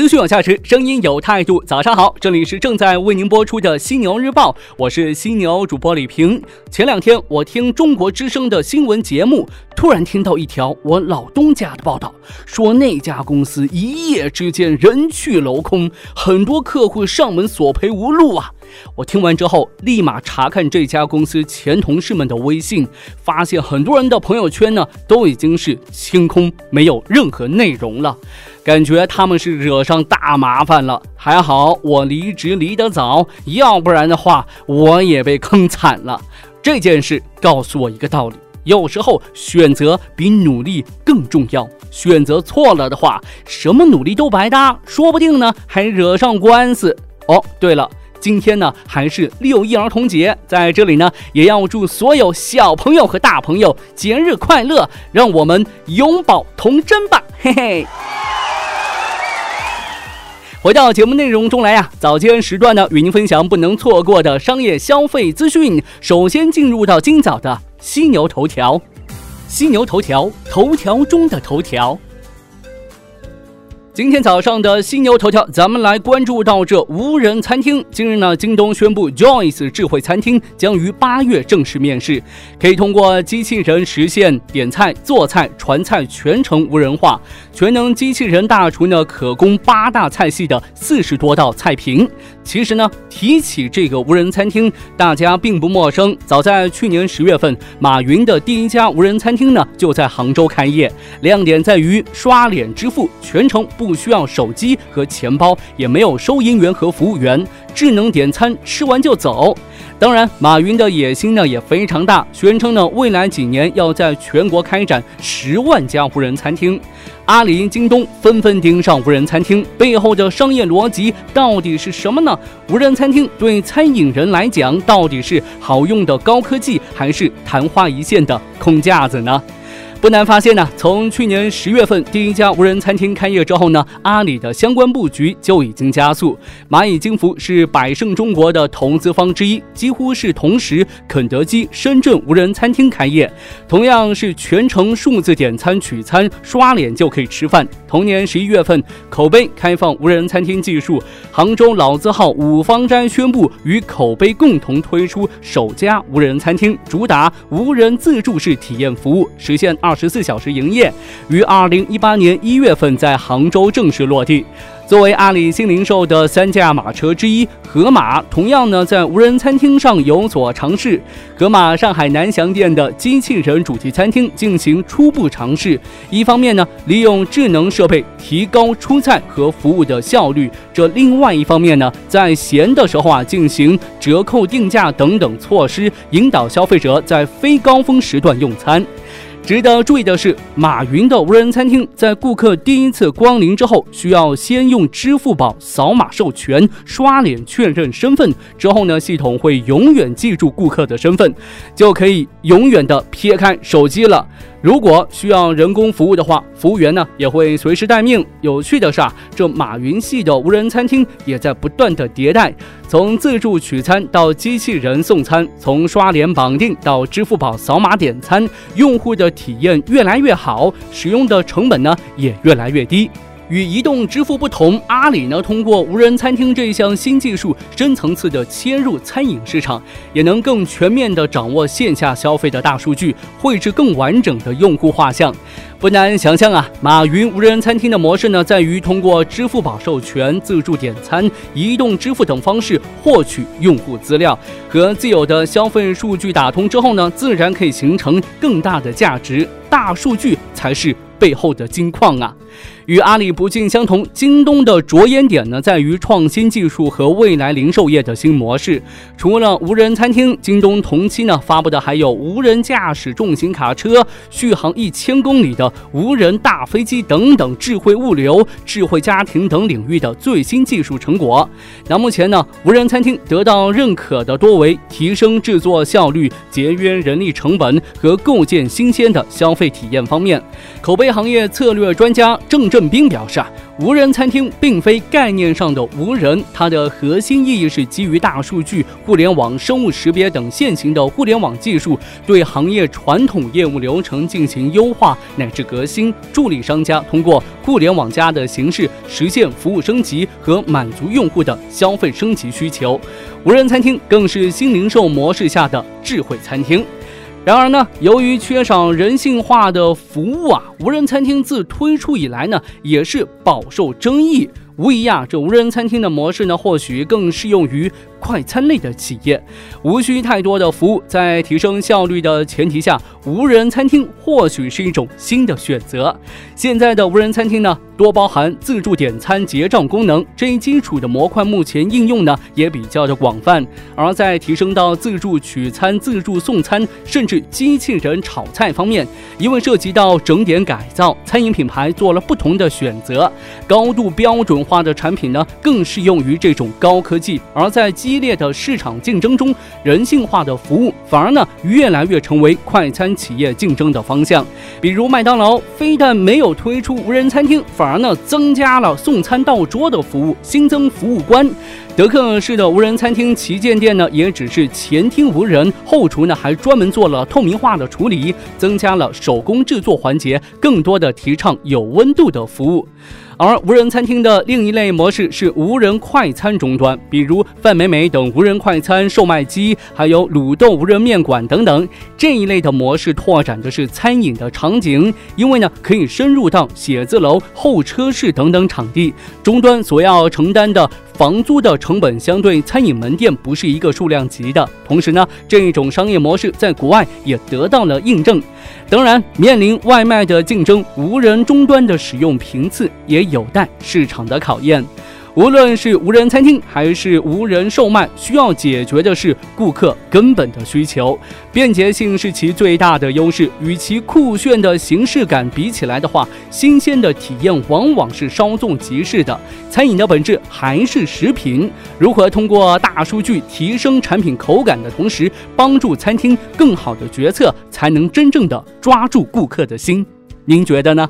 资讯有价值，声音有态度。早上好，这里是正在为您播出的犀牛日报，我是犀牛主播李平。前两天我听中国之声的新闻节目，突然听到一条我老东家的报道，说那家公司一夜之间人去楼空，很多客户上门索赔无路啊。我听完之后，立马查看这家公司前同事们的微信，发现很多人的朋友圈呢都已经是清空，没有任何内容了。感觉他们是惹上大麻烦了，还好我离职离得早，要不然的话我也被坑惨了。这件事告诉我一个道理：有时候选择比努力更重要。选择错了的话，什么努力都白搭，说不定呢还惹上官司。哦，对了，今天呢还是六一儿童节，在这里呢也要祝所有小朋友和大朋友节日快乐，让我们永葆童真吧，嘿嘿。回到节目内容中来呀，早间时段呢，与您分享不能错过的商业消费资讯。首先进入到今早的犀牛头条，犀牛头条，头条中的头条。今天早上的犀牛头条，咱们来关注到这无人餐厅。今日呢，京东宣布 Joyce 智慧餐厅将于八月正式面世，可以通过机器人实现点菜、做菜、传菜全程无人化。全能机器人大厨呢，可供八大菜系的四十多道菜品。其实呢，提起这个无人餐厅，大家并不陌生。早在去年十月份，马云的第一家无人餐厅呢，就在杭州开业。亮点在于刷脸支付，全程不需要手机和钱包，也没有收银员和服务员，智能点餐，吃完就走。当然，马云的野心呢也非常大，宣称呢未来几年要在全国开展十万家无人餐厅。阿里、京东纷纷盯上无人餐厅，背后的商业逻辑到底是什么呢？无人餐厅对餐饮人来讲，到底是好用的高科技，还是昙花一现的空架子呢？不难发现呢，从去年十月份第一家无人餐厅开业之后呢，阿里的相关布局就已经加速。蚂蚁金服是百胜中国的投资方之一，几乎是同时，肯德基深圳无人餐厅开业，同样是全程数字点餐取餐，刷脸就可以吃饭。同年十一月份，口碑开放无人餐厅技术，杭州老字号五芳斋宣布与口碑共同推出首家无人餐厅，主打无人自助式体验服务，实现二。二十四小时营业，于二零一八年一月份在杭州正式落地。作为阿里新零售的三驾马车之一，盒马同样呢在无人餐厅上有所尝试。盒马上海南翔店的机器人主题餐厅进行初步尝试，一方面呢利用智能设备提高出菜和服务的效率，这另外一方面呢在闲的时候啊进行折扣定价等等措施，引导消费者在非高峰时段用餐。值得注意的是，马云的无人餐厅在顾客第一次光临之后，需要先用支付宝扫码授权、刷脸确认身份，之后呢，系统会永远记住顾客的身份，就可以永远的撇开手机了。如果需要人工服务的话，服务员呢也会随时待命。有趣的是啊，这马云系的无人餐厅也在不断的迭代，从自助取餐到机器人送餐，从刷脸绑定到支付宝扫码点餐，用户的体验越来越好，使用的成本呢也越来越低。与移动支付不同，阿里呢通过无人餐厅这一项新技术，深层次的切入餐饮市场，也能更全面的掌握线下消费的大数据，绘制更完整的用户画像。不难想象啊，马云无人餐厅的模式呢，在于通过支付宝授权、自助点餐、移动支付等方式获取用户资料，和自有的消费数据打通之后呢，自然可以形成更大的价值。大数据才是。背后的金矿啊，与阿里不尽相同。京东的着眼点呢，在于创新技术和未来零售业的新模式。除了无人餐厅，京东同期呢发布的还有无人驾驶重型卡车、续航一千公里的无人大飞机等等智慧物流、智慧家庭等领域的最新技术成果。那目前呢，无人餐厅得到认可的多为提升制作效率、节约人力成本和构建新鲜的消费体验方面。口碑。行业策略专家郑振兵表示啊。无人餐厅并非概念上的无人，它的核心意义是基于大数据、互联网、生物识别等现行的互联网技术，对行业传统业务流程进行优化乃至革新，助力商家通过互联网加的形式实现服务升级和满足用户的消费升级需求。无人餐厅更是新零售模式下的智慧餐厅。然而呢，由于缺少人性化的服务啊，无人餐厅自推出以来呢，也是饱受争议。无疑啊，这无人餐厅的模式呢，或许更适用于。快餐类的企业无需太多的服务，在提升效率的前提下，无人餐厅或许是一种新的选择。现在的无人餐厅呢，多包含自助点餐、结账功能这一基础的模块，目前应用呢也比较的广泛。而在提升到自助取餐、自助送餐，甚至机器人炒菜方面，因为涉及到整点改造，餐饮品牌做了不同的选择。高度标准化的产品呢，更适用于这种高科技。而在机激烈的市场竞争中，人性化的服务反而呢越来越成为快餐企业竞争的方向。比如麦当劳非但没有推出无人餐厅，反而呢增加了送餐到桌的服务，新增服务官。德克士的无人餐厅旗舰店呢也只是前厅无人，后厨呢还专门做了透明化的处理，增加了手工制作环节，更多的提倡有温度的服务。而无人餐厅的另一类模式是无人快餐终端，比如范美美等无人快餐售卖机，还有卤豆无人面馆等等。这一类的模式拓展的是餐饮的场景，因为呢可以深入到写字楼、候车室等等场地，终端所要承担的。房租的成本相对餐饮门店不是一个数量级的，同时呢，这一种商业模式在国外也得到了印证。当然，面临外卖的竞争，无人终端的使用频次也有待市场的考验。无论是无人餐厅还是无人售卖，需要解决的是顾客根本的需求。便捷性是其最大的优势，与其酷炫的形式感比起来的话，新鲜的体验往往是稍纵即逝的。餐饮的本质还是食品，如何通过大数据提升产品口感的同时，帮助餐厅更好的决策，才能真正的抓住顾客的心？您觉得呢？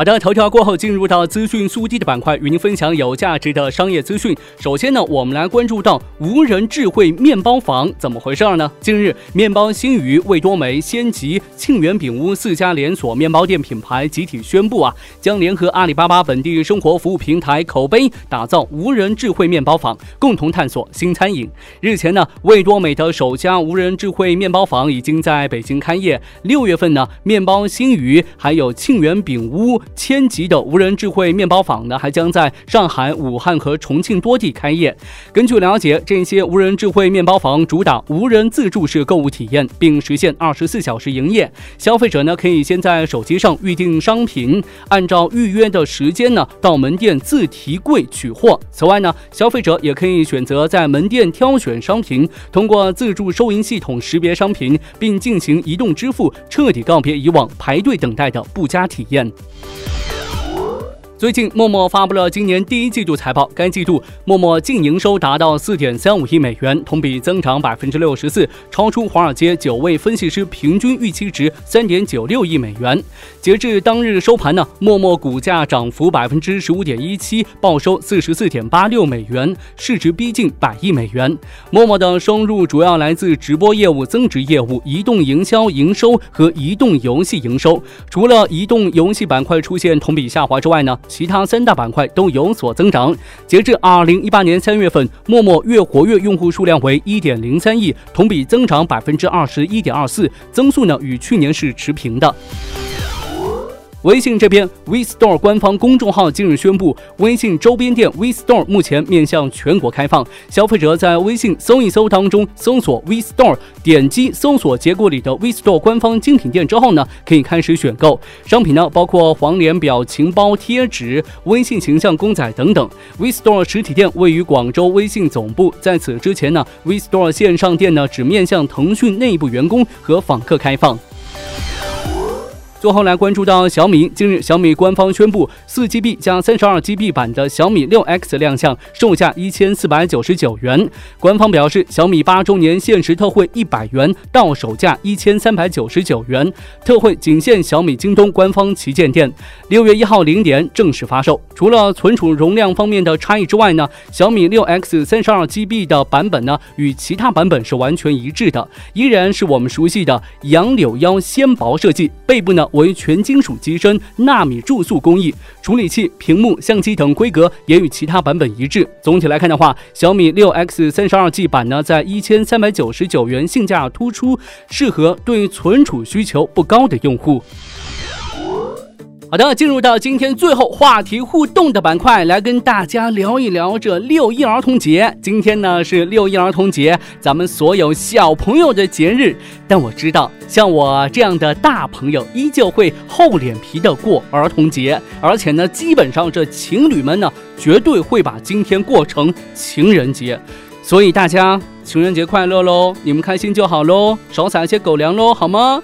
好的，头条过后进入到资讯速递的板块，与您分享有价值的商业资讯。首先呢，我们来关注到无人智慧面包房怎么回事呢？近日，面包新语、味多美、仙吉、庆元饼屋四家连锁面包店品牌集体宣布啊，将联合阿里巴巴本地生活服务平台口碑，打造无人智慧面包房，共同探索新餐饮。日前呢，味多美的首家无人智慧面包房已经在北京开业。六月份呢，面包新语还有庆元饼屋。千级的无人智慧面包坊呢，还将在上海、武汉和重庆多地开业。根据了解，这些无人智慧面包房主打无人自助式购物体验，并实现二十四小时营业。消费者呢，可以先在手机上预定商品，按照预约的时间呢，到门店自提柜取货。此外呢，消费者也可以选择在门店挑选商品，通过自助收银系统识别商品，并进行移动支付，彻底告别以往排队等待的不佳体验。Bye. 最近，陌陌发布了今年第一季度财报。该季度，陌陌净营收达到四点三五亿美元，同比增长百分之六十四，超出华尔街九位分析师平均预期值三点九六亿美元。截至当日收盘呢，陌陌股价涨幅百分之十五点一七，报收四十四点八六美元，市值逼近百亿美元。陌陌的收入主要来自直播业务、增值业务、移动营销营收和移动游戏营收。除了移动游戏板块出现同比下滑之外呢？其他三大板块都有所增长。截至二零一八年三月份，陌陌月活跃用户数量为一点零三亿，同比增长百分之二十一点二四，增速呢与去年是持平的。微信这边，We Store 官方公众号近日宣布，微信周边店 We Store 目前面向全国开放。消费者在微信搜一搜当中搜索 We Store，点击搜索结果里的 We Store 官方精品店之后呢，可以开始选购商品呢，包括黄连表情包、贴纸、微信形象公仔等等。We Store 实体店位于广州微信总部，在此之前呢，We Store 线上店呢只面向腾讯内部员工和访客开放。最后来关注到小米，近日小米官方宣布，四 GB 加三十二 GB 版的小米六 X 亮相，售价一千四百九十九元。官方表示，小米八周年限时特惠一百元，到手价一千三百九十九元，特惠仅限小米京东官方旗舰店。六月一号零点正式发售。除了存储容量方面的差异之外呢，小米六 X 三十二 GB 的版本呢，与其他版本是完全一致的，依然是我们熟悉的杨柳腰纤薄设计，背部呢。为全金属机身纳米注塑工艺，处理器、屏幕、相机等规格也与其他版本一致。总体来看的话，小米六 X 三十二 G 版呢，在一千三百九十九元，性价突出，适合对存储需求不高的用户。好的，进入到今天最后话题互动的板块，来跟大家聊一聊这六一儿童节。今天呢是六一儿童节，咱们所有小朋友的节日。但我知道，像我这样的大朋友，依旧会厚脸皮的过儿童节，而且呢，基本上这情侣们呢，绝对会把今天过成情人节。所以大家情人节快乐喽！你们开心就好喽，少撒一些狗粮喽，好吗？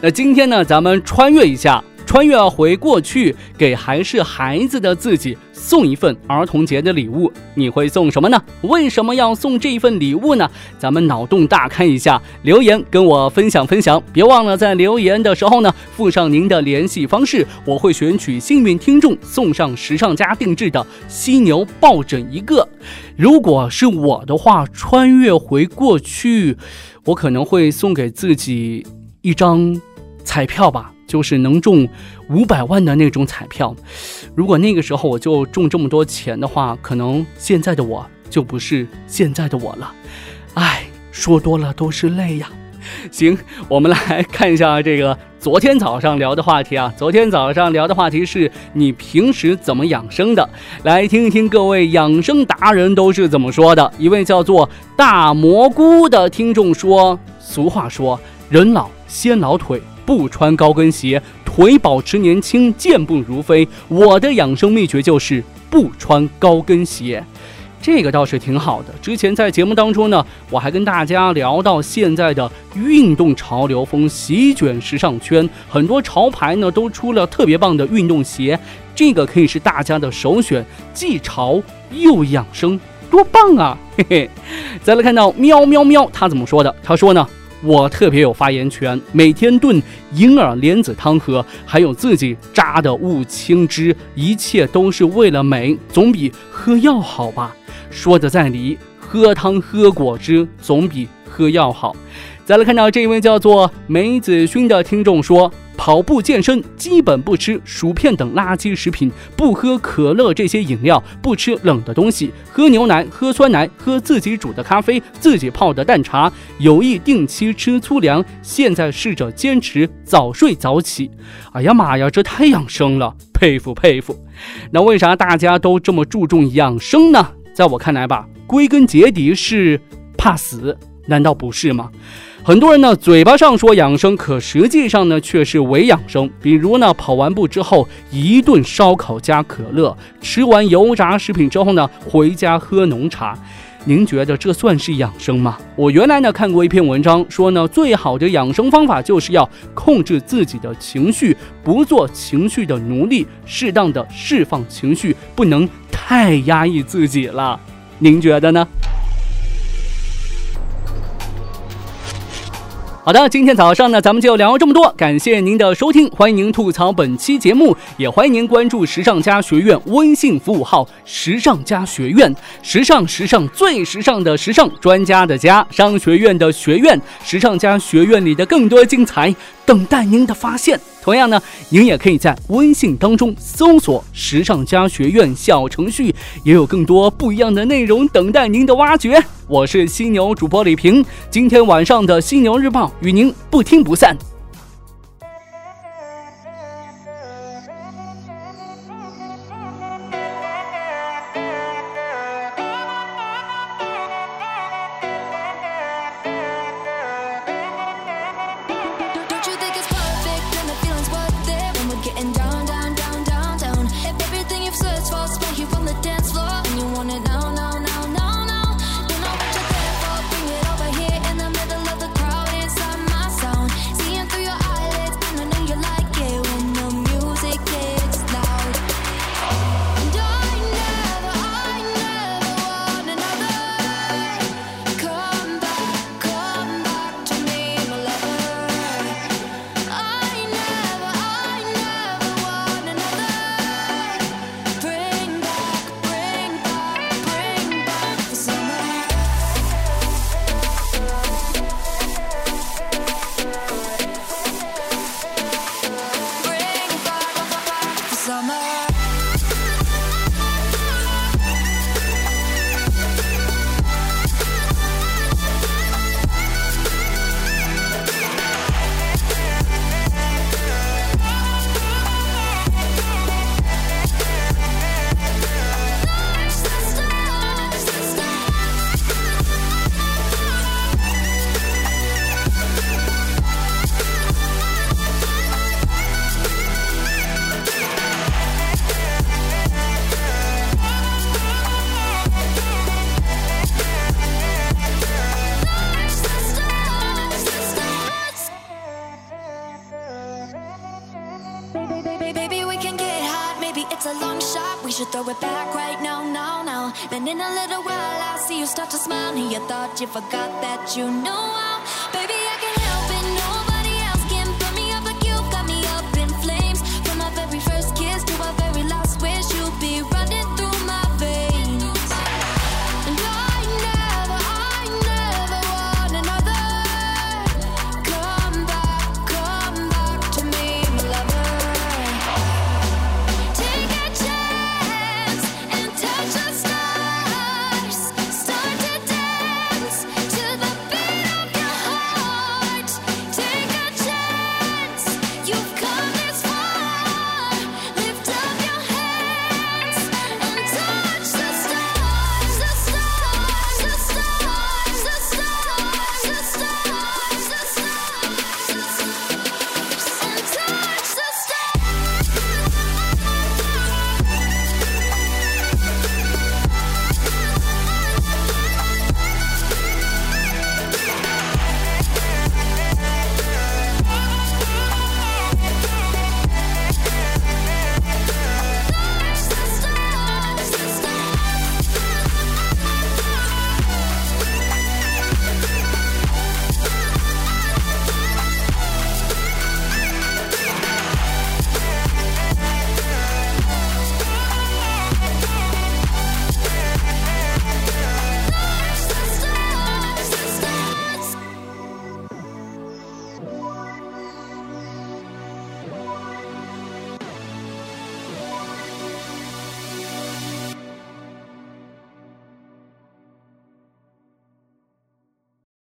那今天呢，咱们穿越一下。穿越回过去，给还是孩子的自己送一份儿童节的礼物，你会送什么呢？为什么要送这份礼物呢？咱们脑洞大开一下，留言跟我分享分享。别忘了在留言的时候呢，附上您的联系方式，我会选取幸运听众送上时尚家定制的犀牛抱枕一个。如果是我的话，穿越回过去，我可能会送给自己一张彩票吧。就是能中五百万的那种彩票，如果那个时候我就中这么多钱的话，可能现在的我就不是现在的我了。唉，说多了都是泪呀。行，我们来看一下这个昨天早上聊的话题啊。昨天早上聊的话题是你平时怎么养生的？来听一听各位养生达人都是怎么说的。一位叫做大蘑菇的听众说：“俗话说，人老先老腿。”不穿高跟鞋，腿保持年轻，健步如飞。我的养生秘诀就是不穿高跟鞋，这个倒是挺好的。之前在节目当中呢，我还跟大家聊到现在的运动潮流风席卷时尚圈，很多潮牌呢都出了特别棒的运动鞋，这个可以是大家的首选，既潮又养生，多棒啊！嘿嘿。再来看到喵喵喵，他怎么说的？他说呢。我特别有发言权，每天炖银耳莲子汤喝，还有自己榨的乌青汁，一切都是为了美，总比喝药好吧？说的在理，喝汤喝果汁总比喝药好。再来看到这一位叫做梅子勋的听众说。跑步健身基本不吃薯片等垃圾食品，不喝可乐这些饮料，不吃冷的东西，喝牛奶，喝酸奶，喝自己煮的咖啡，自己泡的淡茶，有意定期吃粗粮。现在试着坚持早睡早起。哎呀妈呀，这太养生了，佩服佩服。那为啥大家都这么注重养生呢？在我看来吧，归根结底是怕死，难道不是吗？很多人呢，嘴巴上说养生，可实际上呢，却是伪养生。比如呢，跑完步之后一顿烧烤加可乐，吃完油炸食品之后呢，回家喝浓茶。您觉得这算是养生吗？我原来呢看过一篇文章，说呢，最好的养生方法就是要控制自己的情绪，不做情绪的奴隶，适当的释放情绪，不能太压抑自己了。您觉得呢？好的，今天早上呢，咱们就聊这么多。感谢您的收听，欢迎您吐槽本期节目，也欢迎您关注时尚家学院微信服务号“时尚家学院”，时尚时尚最时尚的时尚专家的家，商学院的学院，时尚家学院里的更多精彩等待您的发现。同样呢，您也可以在微信当中搜索“时尚家学院”小程序，也有更多不一样的内容等待您的挖掘。我是犀牛主播李平，今天晚上的犀牛日报与您不听不散。you forgot that you knew I